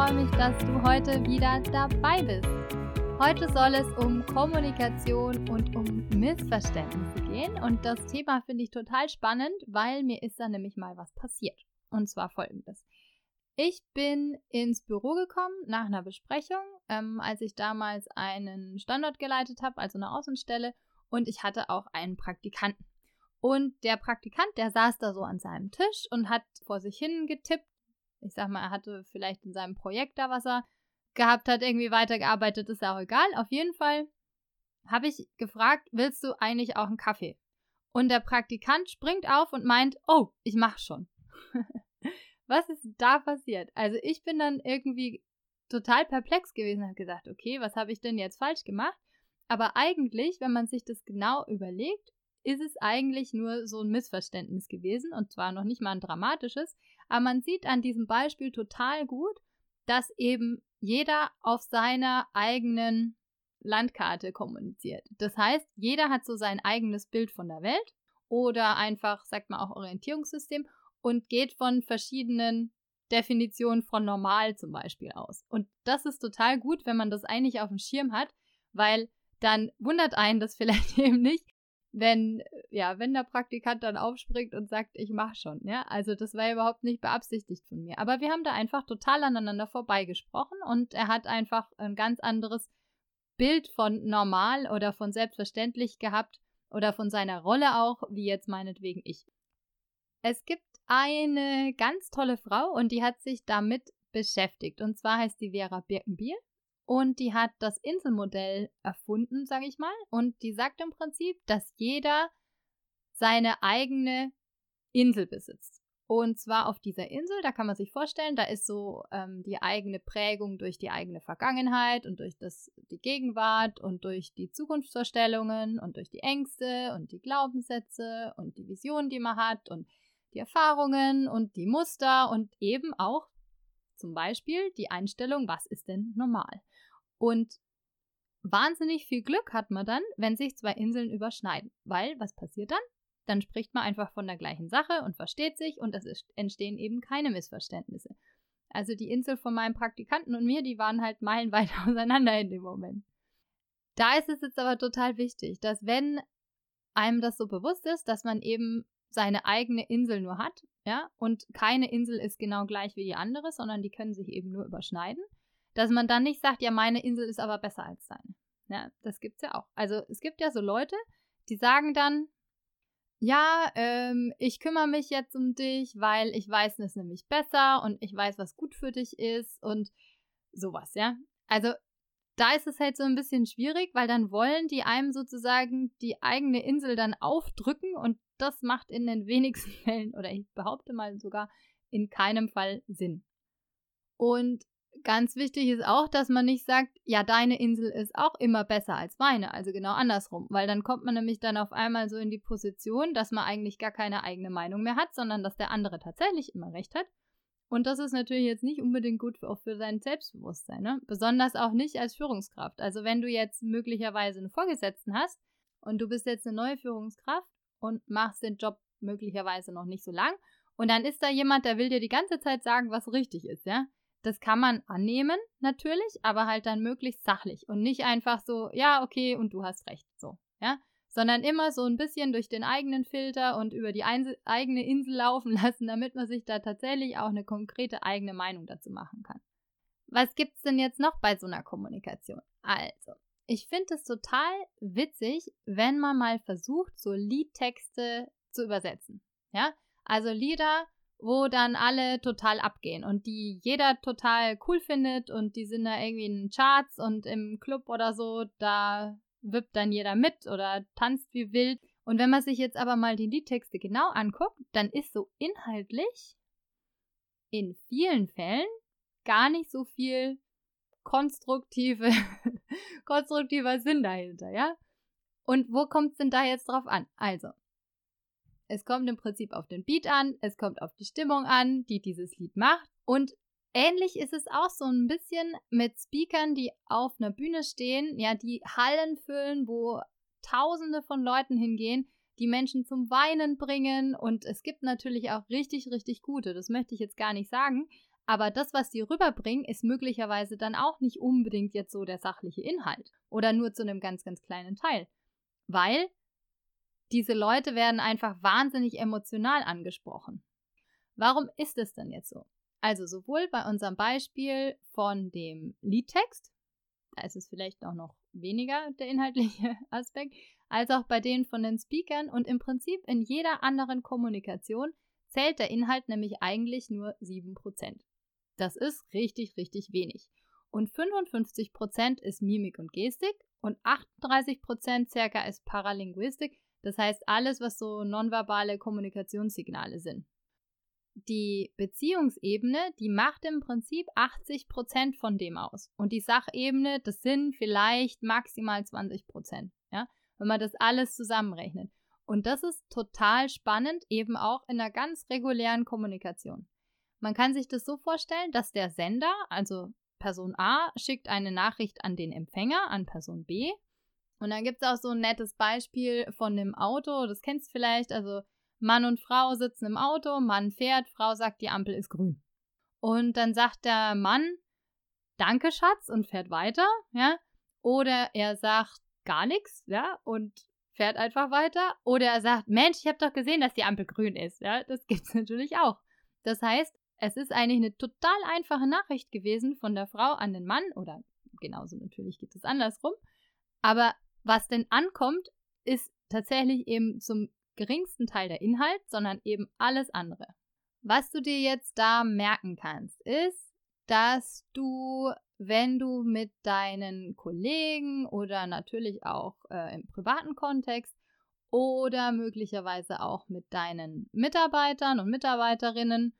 freue mich, dass du heute wieder dabei bist. Heute soll es um Kommunikation und um Missverständnisse gehen. Und das Thema finde ich total spannend, weil mir ist da nämlich mal was passiert. Und zwar folgendes. Ich bin ins Büro gekommen nach einer Besprechung, ähm, als ich damals einen Standort geleitet habe, also eine Außenstelle, und ich hatte auch einen Praktikanten. Und der Praktikant, der saß da so an seinem Tisch und hat vor sich hin getippt. Ich sag mal, er hatte vielleicht in seinem Projekt da, was er gehabt hat, irgendwie weitergearbeitet, ist ja auch egal. Auf jeden Fall habe ich gefragt, willst du eigentlich auch einen Kaffee? Und der Praktikant springt auf und meint, oh, ich mach schon. was ist da passiert? Also ich bin dann irgendwie total perplex gewesen und habe gesagt, okay, was habe ich denn jetzt falsch gemacht? Aber eigentlich, wenn man sich das genau überlegt, ist es eigentlich nur so ein Missverständnis gewesen und zwar noch nicht mal ein dramatisches, aber man sieht an diesem Beispiel total gut, dass eben jeder auf seiner eigenen Landkarte kommuniziert. Das heißt, jeder hat so sein eigenes Bild von der Welt oder einfach, sagt man auch Orientierungssystem und geht von verschiedenen Definitionen von normal zum Beispiel aus. Und das ist total gut, wenn man das eigentlich auf dem Schirm hat, weil dann wundert einen das vielleicht eben nicht, wenn, ja, wenn der Praktikant dann aufspringt und sagt, ich mach schon, ja. Also das war überhaupt nicht beabsichtigt von mir. Aber wir haben da einfach total aneinander vorbeigesprochen und er hat einfach ein ganz anderes Bild von normal oder von selbstverständlich gehabt oder von seiner Rolle auch, wie jetzt meinetwegen ich. Es gibt eine ganz tolle Frau und die hat sich damit beschäftigt. Und zwar heißt die Vera Birkenbiel und die hat das Inselmodell erfunden, sage ich mal. Und die sagt im Prinzip, dass jeder seine eigene Insel besitzt. Und zwar auf dieser Insel, da kann man sich vorstellen, da ist so ähm, die eigene Prägung durch die eigene Vergangenheit und durch das, die Gegenwart und durch die Zukunftsvorstellungen und durch die Ängste und die Glaubenssätze und die Visionen, die man hat und die Erfahrungen und die Muster und eben auch zum Beispiel die Einstellung, was ist denn normal? Und wahnsinnig viel Glück hat man dann, wenn sich zwei Inseln überschneiden. Weil, was passiert dann? Dann spricht man einfach von der gleichen Sache und versteht sich und es entstehen eben keine Missverständnisse. Also die Insel von meinem Praktikanten und mir, die waren halt meilenweit auseinander in dem Moment. Da ist es jetzt aber total wichtig, dass wenn einem das so bewusst ist, dass man eben seine eigene Insel nur hat, ja, und keine Insel ist genau gleich wie die andere, sondern die können sich eben nur überschneiden, dass man dann nicht sagt, ja, meine Insel ist aber besser als deine. Ja, das gibt's ja auch. Also es gibt ja so Leute, die sagen dann, ja, ähm, ich kümmere mich jetzt um dich, weil ich weiß es nämlich besser und ich weiß, was gut für dich ist und sowas, ja. Also da ist es halt so ein bisschen schwierig, weil dann wollen die einem sozusagen die eigene Insel dann aufdrücken und das macht in den wenigsten Fällen oder ich behaupte mal sogar in keinem Fall Sinn. Und ganz wichtig ist auch, dass man nicht sagt, ja, deine Insel ist auch immer besser als meine, also genau andersrum, weil dann kommt man nämlich dann auf einmal so in die Position, dass man eigentlich gar keine eigene Meinung mehr hat, sondern dass der andere tatsächlich immer recht hat. Und das ist natürlich jetzt nicht unbedingt gut auch für sein Selbstbewusstsein, ne? Besonders auch nicht als Führungskraft. Also wenn du jetzt möglicherweise einen Vorgesetzten hast und du bist jetzt eine neue Führungskraft und machst den Job möglicherweise noch nicht so lang und dann ist da jemand, der will dir die ganze Zeit sagen, was richtig ist, ja? Das kann man annehmen, natürlich, aber halt dann möglichst sachlich und nicht einfach so, ja, okay, und du hast recht, so, ja? Sondern immer so ein bisschen durch den eigenen Filter und über die eigene Insel laufen lassen, damit man sich da tatsächlich auch eine konkrete eigene Meinung dazu machen kann. Was gibt's denn jetzt noch bei so einer Kommunikation? Also, ich finde es total witzig, wenn man mal versucht, so Liedtexte zu übersetzen. Ja, also Lieder, wo dann alle total abgehen und die jeder total cool findet und die sind da irgendwie in den Charts und im Club oder so, da wippt dann jeder mit oder tanzt wie wild. Und wenn man sich jetzt aber mal die Liedtexte genau anguckt, dann ist so inhaltlich in vielen Fällen gar nicht so viel konstruktive, konstruktiver Sinn dahinter, ja? Und wo kommt es denn da jetzt drauf an? Also, es kommt im Prinzip auf den Beat an, es kommt auf die Stimmung an, die dieses Lied macht. Und ähnlich ist es auch so ein bisschen mit Speakern, die auf einer Bühne stehen, ja, die Hallen füllen, wo Tausende von Leuten hingehen, die Menschen zum Weinen bringen. Und es gibt natürlich auch richtig, richtig gute, das möchte ich jetzt gar nicht sagen. Aber das, was die rüberbringen, ist möglicherweise dann auch nicht unbedingt jetzt so der sachliche Inhalt oder nur zu einem ganz, ganz kleinen Teil. Weil diese Leute werden einfach wahnsinnig emotional angesprochen. Warum ist es denn jetzt so? Also sowohl bei unserem Beispiel von dem Liedtext, da ist es vielleicht auch noch weniger der inhaltliche Aspekt, als auch bei denen von den Speakern und im Prinzip in jeder anderen Kommunikation zählt der Inhalt nämlich eigentlich nur 7%. Das ist richtig, richtig wenig. Und 55% ist Mimik und Gestik und 38% circa ist Paralinguistik, das heißt alles, was so nonverbale Kommunikationssignale sind die Beziehungsebene, die macht im Prinzip 80 Prozent von dem aus. Und die Sachebene, das sind vielleicht maximal 20 Prozent, ja, wenn man das alles zusammenrechnet. Und das ist total spannend, eben auch in einer ganz regulären Kommunikation. Man kann sich das so vorstellen, dass der Sender, also Person A, schickt eine Nachricht an den Empfänger, an Person B. Und dann gibt es auch so ein nettes Beispiel von dem Auto, das kennst du vielleicht, also Mann und Frau sitzen im Auto, Mann fährt, Frau sagt, die Ampel ist grün. Und dann sagt der Mann, danke Schatz und fährt weiter, ja. Oder er sagt gar nichts, ja, und fährt einfach weiter. Oder er sagt, Mensch, ich habe doch gesehen, dass die Ampel grün ist, ja. Das gibt's natürlich auch. Das heißt, es ist eigentlich eine total einfache Nachricht gewesen von der Frau an den Mann oder genauso natürlich geht es andersrum. Aber was denn ankommt, ist tatsächlich eben zum geringsten Teil der Inhalt, sondern eben alles andere. Was du dir jetzt da merken kannst, ist, dass du, wenn du mit deinen Kollegen oder natürlich auch äh, im privaten Kontext oder möglicherweise auch mit deinen Mitarbeitern und Mitarbeiterinnen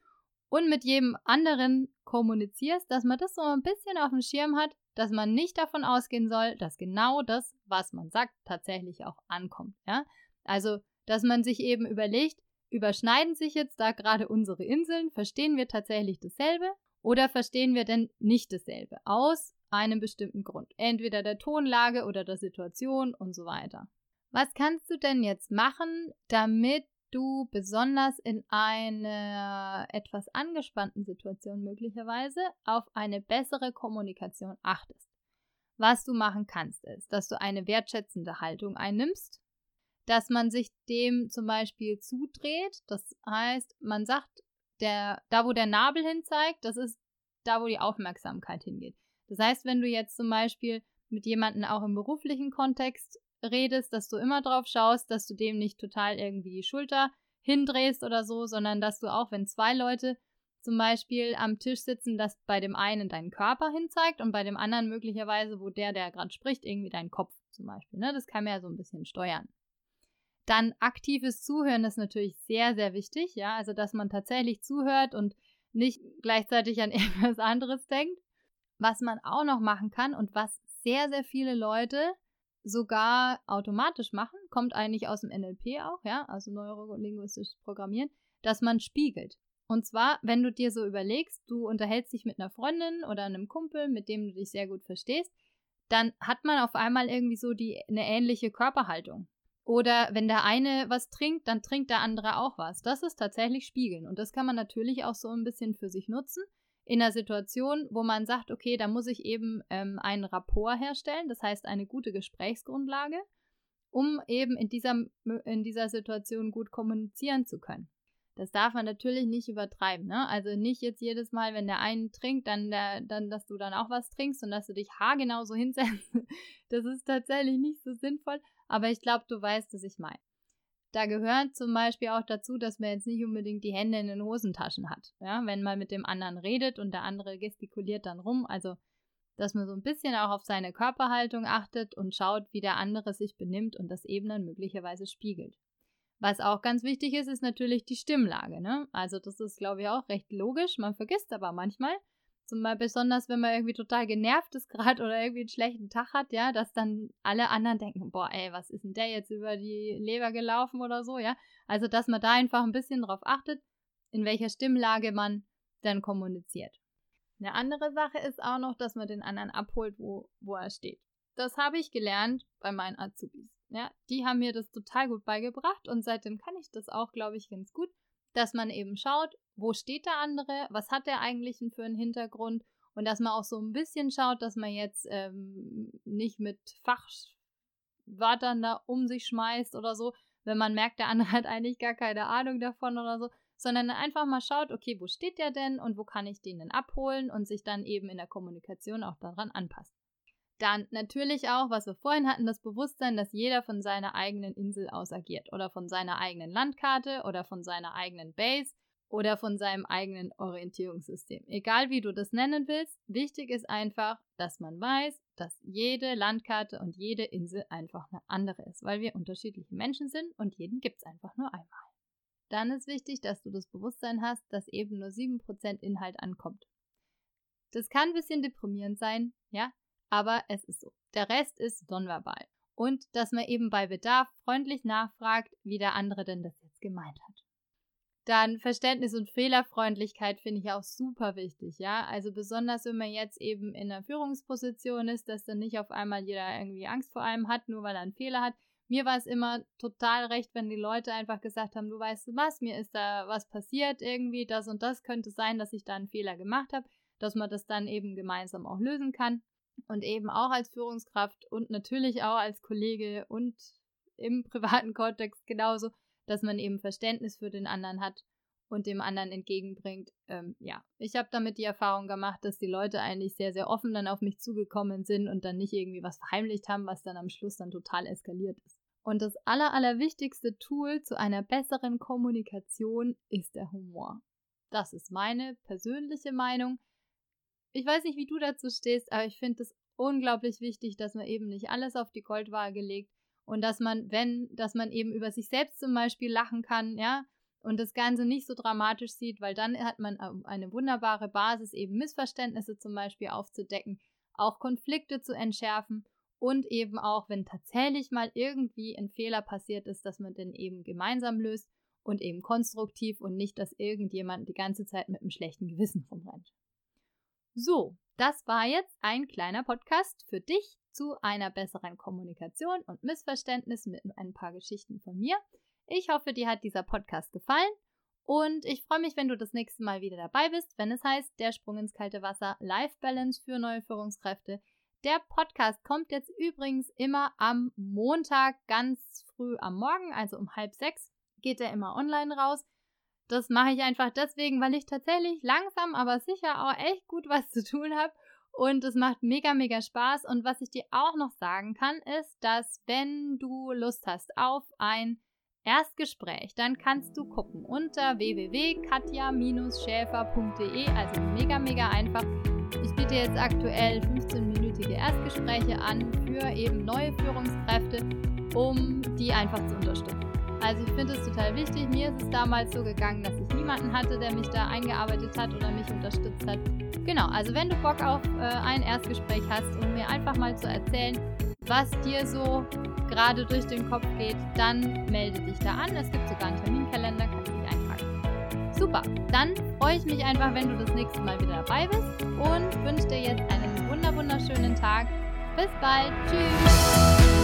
und mit jedem anderen kommunizierst, dass man das so ein bisschen auf dem Schirm hat, dass man nicht davon ausgehen soll, dass genau das, was man sagt, tatsächlich auch ankommt. Ja? Also dass man sich eben überlegt, überschneiden sich jetzt da gerade unsere Inseln, verstehen wir tatsächlich dasselbe oder verstehen wir denn nicht dasselbe aus einem bestimmten Grund, entweder der Tonlage oder der Situation und so weiter. Was kannst du denn jetzt machen, damit du besonders in einer etwas angespannten Situation möglicherweise auf eine bessere Kommunikation achtest? Was du machen kannst, ist, dass du eine wertschätzende Haltung einnimmst, dass man sich dem zum Beispiel zudreht. Das heißt, man sagt, der, da wo der Nabel hin zeigt, das ist da, wo die Aufmerksamkeit hingeht. Das heißt, wenn du jetzt zum Beispiel mit jemandem auch im beruflichen Kontext redest, dass du immer drauf schaust, dass du dem nicht total irgendwie die Schulter hindrehst oder so, sondern dass du auch, wenn zwei Leute zum Beispiel am Tisch sitzen, dass bei dem einen dein Körper hinzeigt und bei dem anderen möglicherweise, wo der, der gerade spricht, irgendwie dein Kopf zum Beispiel. Ne? Das kann man ja so ein bisschen steuern. Dann aktives Zuhören ist natürlich sehr, sehr wichtig, ja, also dass man tatsächlich zuhört und nicht gleichzeitig an irgendwas anderes denkt. Was man auch noch machen kann und was sehr, sehr viele Leute sogar automatisch machen, kommt eigentlich aus dem NLP auch, ja, also neurolinguistisches Programmieren, dass man spiegelt. Und zwar, wenn du dir so überlegst, du unterhältst dich mit einer Freundin oder einem Kumpel, mit dem du dich sehr gut verstehst, dann hat man auf einmal irgendwie so die eine ähnliche Körperhaltung. Oder wenn der eine was trinkt, dann trinkt der andere auch was. Das ist tatsächlich Spiegeln. Und das kann man natürlich auch so ein bisschen für sich nutzen. In einer Situation, wo man sagt, okay, da muss ich eben ähm, einen Rapport herstellen, das heißt eine gute Gesprächsgrundlage, um eben in dieser, in dieser Situation gut kommunizieren zu können. Das darf man natürlich nicht übertreiben. Ne? Also nicht jetzt jedes Mal, wenn der eine trinkt, dann, der, dann, dass du dann auch was trinkst und dass du dich haargenau so hinsetzt. Das ist tatsächlich nicht so sinnvoll aber ich glaube, du weißt, was ich meine. Da gehört zum Beispiel auch dazu, dass man jetzt nicht unbedingt die Hände in den Hosentaschen hat. Ja, wenn man mit dem anderen redet und der andere gestikuliert dann rum. Also, dass man so ein bisschen auch auf seine Körperhaltung achtet und schaut, wie der andere sich benimmt und das eben dann möglicherweise spiegelt. Was auch ganz wichtig ist, ist natürlich die Stimmlage. Ne? Also, das ist, glaube ich, auch recht logisch. Man vergisst aber manchmal, Zumal besonders, wenn man irgendwie total genervt ist gerade oder irgendwie einen schlechten Tag hat, ja, dass dann alle anderen denken, boah, ey, was ist denn der jetzt über die Leber gelaufen oder so, ja. Also, dass man da einfach ein bisschen drauf achtet, in welcher Stimmlage man dann kommuniziert. Eine andere Sache ist auch noch, dass man den anderen abholt, wo, wo er steht. Das habe ich gelernt bei meinen Azubis. Ja, die haben mir das total gut beigebracht und seitdem kann ich das auch, glaube ich, ganz gut. Dass man eben schaut, wo steht der andere, was hat der eigentlich für einen Hintergrund und dass man auch so ein bisschen schaut, dass man jetzt ähm, nicht mit Fachwörtern da um sich schmeißt oder so, wenn man merkt, der andere hat eigentlich gar keine Ahnung davon oder so, sondern einfach mal schaut, okay, wo steht der denn und wo kann ich den denn abholen und sich dann eben in der Kommunikation auch daran anpasst. Dann natürlich auch, was wir vorhin hatten, das Bewusstsein, dass jeder von seiner eigenen Insel aus agiert oder von seiner eigenen Landkarte oder von seiner eigenen Base oder von seinem eigenen Orientierungssystem. Egal wie du das nennen willst, wichtig ist einfach, dass man weiß, dass jede Landkarte und jede Insel einfach eine andere ist, weil wir unterschiedliche Menschen sind und jeden gibt es einfach nur einmal. Dann ist wichtig, dass du das Bewusstsein hast, dass eben nur 7% Inhalt ankommt. Das kann ein bisschen deprimierend sein, ja, aber es ist so. Der Rest ist nonverbal. Und dass man eben bei Bedarf freundlich nachfragt, wie der andere denn das jetzt gemeint hat. Dann Verständnis und Fehlerfreundlichkeit finde ich auch super wichtig, ja. Also besonders wenn man jetzt eben in einer Führungsposition ist, dass dann nicht auf einmal jeder irgendwie Angst vor einem hat, nur weil er einen Fehler hat. Mir war es immer total recht, wenn die Leute einfach gesagt haben, du weißt was, mir ist da was passiert irgendwie, das und das könnte sein, dass ich da einen Fehler gemacht habe, dass man das dann eben gemeinsam auch lösen kann und eben auch als Führungskraft und natürlich auch als Kollege und im privaten Kontext genauso, dass man eben Verständnis für den anderen hat und dem anderen entgegenbringt. Ähm, ja, ich habe damit die Erfahrung gemacht, dass die Leute eigentlich sehr, sehr offen dann auf mich zugekommen sind und dann nicht irgendwie was verheimlicht haben, was dann am Schluss dann total eskaliert ist. Und das aller, allerwichtigste Tool zu einer besseren Kommunikation ist der Humor. Das ist meine persönliche Meinung. Ich weiß nicht, wie du dazu stehst, aber ich finde es unglaublich wichtig, dass man eben nicht alles auf die Goldwaage legt und dass man, wenn, dass man eben über sich selbst zum Beispiel lachen kann, ja, und das Ganze nicht so dramatisch sieht, weil dann hat man eine wunderbare Basis, eben Missverständnisse zum Beispiel aufzudecken, auch Konflikte zu entschärfen und eben auch, wenn tatsächlich mal irgendwie ein Fehler passiert ist, dass man den eben gemeinsam löst und eben konstruktiv und nicht, dass irgendjemand die ganze Zeit mit einem schlechten Gewissen rumrennt. So, das war jetzt ein kleiner Podcast für dich zu einer besseren Kommunikation und Missverständnis mit ein paar Geschichten von mir. Ich hoffe, dir hat dieser Podcast gefallen und ich freue mich, wenn du das nächste Mal wieder dabei bist, wenn es heißt Der Sprung ins kalte Wasser Life Balance für neue Führungskräfte. Der Podcast kommt jetzt übrigens immer am Montag ganz früh am Morgen, also um halb sechs geht er immer online raus. Das mache ich einfach deswegen, weil ich tatsächlich langsam, aber sicher auch echt gut was zu tun habe. Und es macht mega, mega Spaß. Und was ich dir auch noch sagen kann, ist, dass wenn du Lust hast auf ein Erstgespräch, dann kannst du gucken unter www.katja-schäfer.de, also mega, mega einfach. Ich biete jetzt aktuell 15-minütige Erstgespräche an für eben neue Führungskräfte, um die einfach zu unterstützen. Also ich finde es total wichtig. Mir ist es damals so gegangen, dass ich niemanden hatte, der mich da eingearbeitet hat oder mich unterstützt hat. Genau, also wenn du Bock auf äh, ein Erstgespräch hast, um mir einfach mal zu erzählen, was dir so gerade durch den Kopf geht, dann melde dich da an. Es gibt sogar einen Terminkalender, kannst du dich eintragen. Super, dann freue ich mich einfach, wenn du das nächste Mal wieder dabei bist und wünsche dir jetzt einen wunderschönen Tag. Bis bald, tschüss!